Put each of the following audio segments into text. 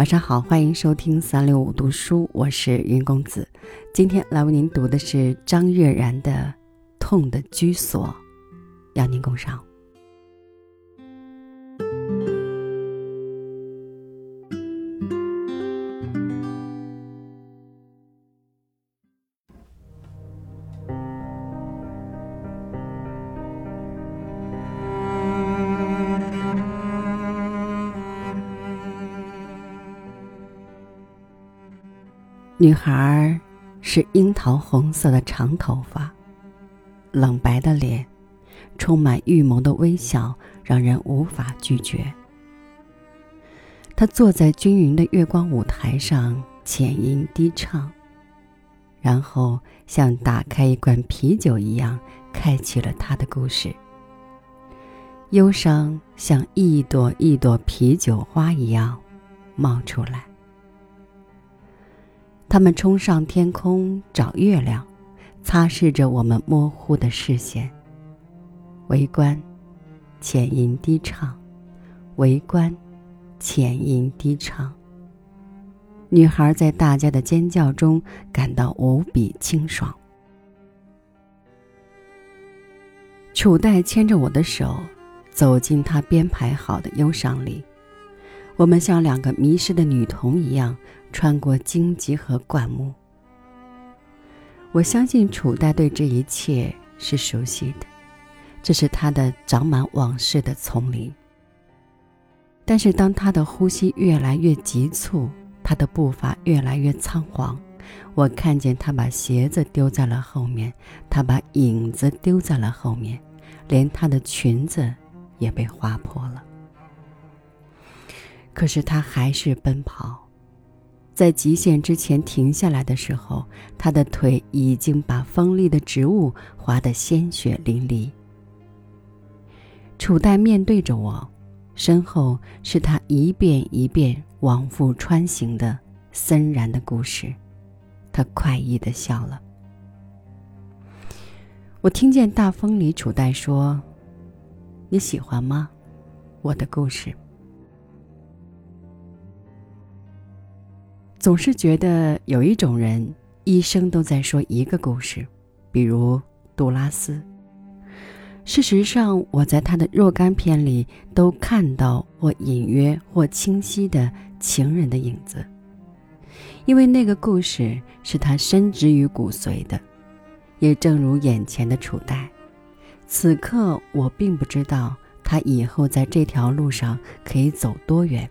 晚上好，欢迎收听三六五读书，我是云公子。今天来为您读的是张悦然的《痛的居所》，邀您共赏。女孩是樱桃红色的长头发，冷白的脸，充满预谋的微笑，让人无法拒绝。她坐在均匀的月光舞台上，浅吟低唱，然后像打开一罐啤酒一样，开启了她的故事。忧伤像一朵一朵啤酒花一样冒出来。他们冲上天空找月亮，擦拭着我们模糊的视线。围观，浅吟低唱；围观，浅吟低唱。女孩在大家的尖叫中感到无比清爽。楚代牵着我的手，走进他编排好的忧伤里。我们像两个迷失的女童一样。穿过荆棘和灌木，我相信楚代对这一切是熟悉的，这是他的长满往事的丛林。但是当他的呼吸越来越急促，他的步伐越来越仓皇，我看见他把鞋子丢在了后面，他把影子丢在了后面，连他的裙子也被划破了。可是他还是奔跑。在极限之前停下来的时候，他的腿已经把锋利的植物划得鲜血淋漓。楚代面对着我，身后是他一遍一遍往复穿行的森然的故事。他快意的笑了。我听见大风里楚代说：“你喜欢吗？我的故事。”总是觉得有一种人一生都在说一个故事，比如杜拉斯。事实上，我在他的若干篇里都看到或隐约或清晰的情人的影子，因为那个故事是他深植于骨髓的。也正如眼前的楚代，此刻我并不知道他以后在这条路上可以走多远，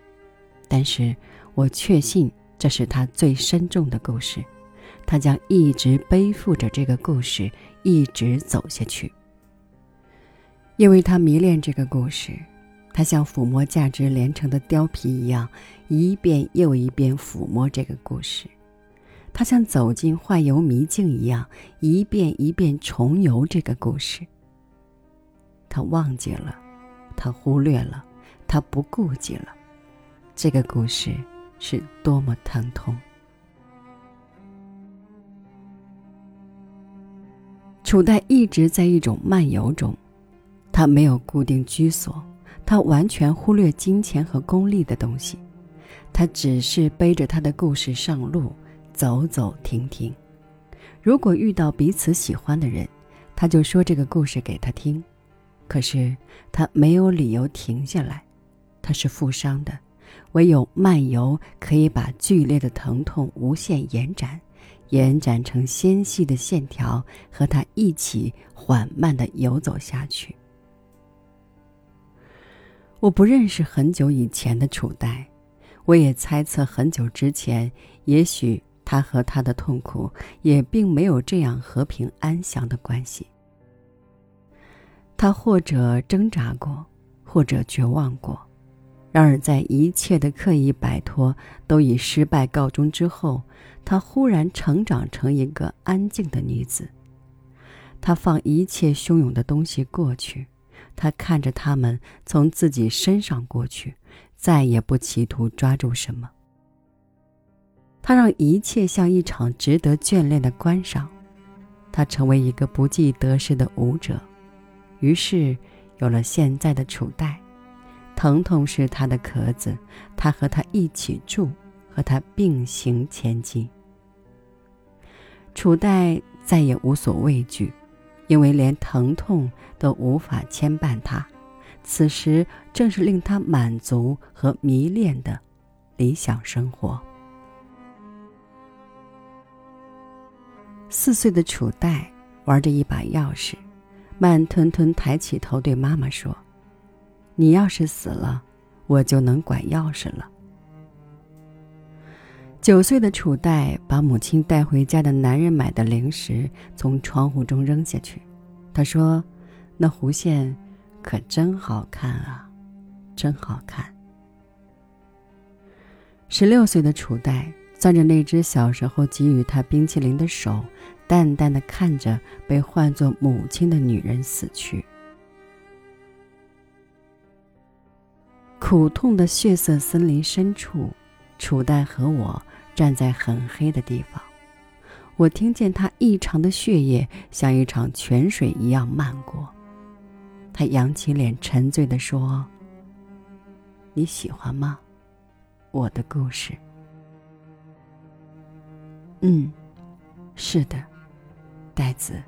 但是我确信。这是他最深重的故事，他将一直背负着这个故事一直走下去。因为他迷恋这个故事，他像抚摸价值连城的貂皮一样，一遍又一遍抚摸这个故事；他像走进幻游迷境一样，一遍一遍重游这个故事。他忘记了，他忽略了，他不顾及了，这个故事。是多么疼痛！楚代一直在一种漫游中，他没有固定居所，他完全忽略金钱和功利的东西，他只是背着他的故事上路，走走停停。如果遇到彼此喜欢的人，他就说这个故事给他听。可是他没有理由停下来，他是负伤的。唯有漫游可以把剧烈的疼痛无限延展，延展成纤细的线条，和他一起缓慢的游走下去。我不认识很久以前的楚代，我也猜测很久之前，也许他和他的痛苦也并没有这样和平安详的关系。他或者挣扎过，或者绝望过。然而，在一切的刻意摆脱都以失败告终之后，她忽然成长成一个安静的女子。她放一切汹涌的东西过去，她看着他们从自己身上过去，再也不企图抓住什么。她让一切像一场值得眷恋的观赏。她成为一个不计得失的舞者，于是有了现在的楚代。疼痛是他的壳子，他和他一起住，和他并行前进。楚代再也无所畏惧，因为连疼痛都无法牵绊他。此时正是令他满足和迷恋的理想生活。四岁的楚代玩着一把钥匙，慢吞吞抬起头对妈妈说：“你要是死了，我就能管钥匙了。”九岁的楚代把母亲带回家的男人买的零食从窗户中扔下去，他说：“那弧线可真好看啊，真好看。”十六岁的楚代攥着那只小时候给予他冰淇淋的手，淡淡的看着被唤作母亲的女人死去。苦痛的血色森林深处，楚代和我。站在很黑的地方，我听见他异常的血液像一场泉水一样漫过。他扬起脸，沉醉地说：“你喜欢吗？我的故事。”“嗯，是的，呆子，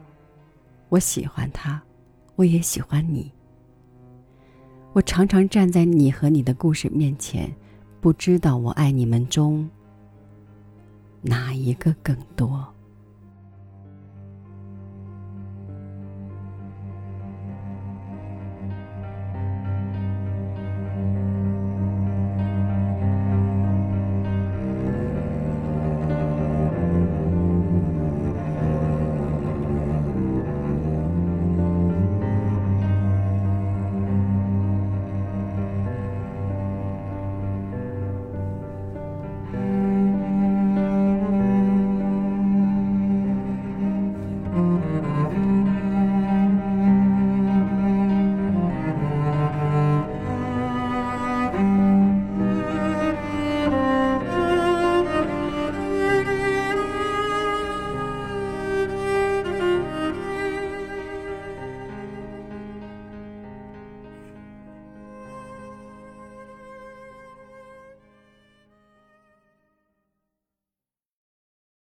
我喜欢他，我也喜欢你。我常常站在你和你的故事面前，不知道我爱你们中。”哪一个更多？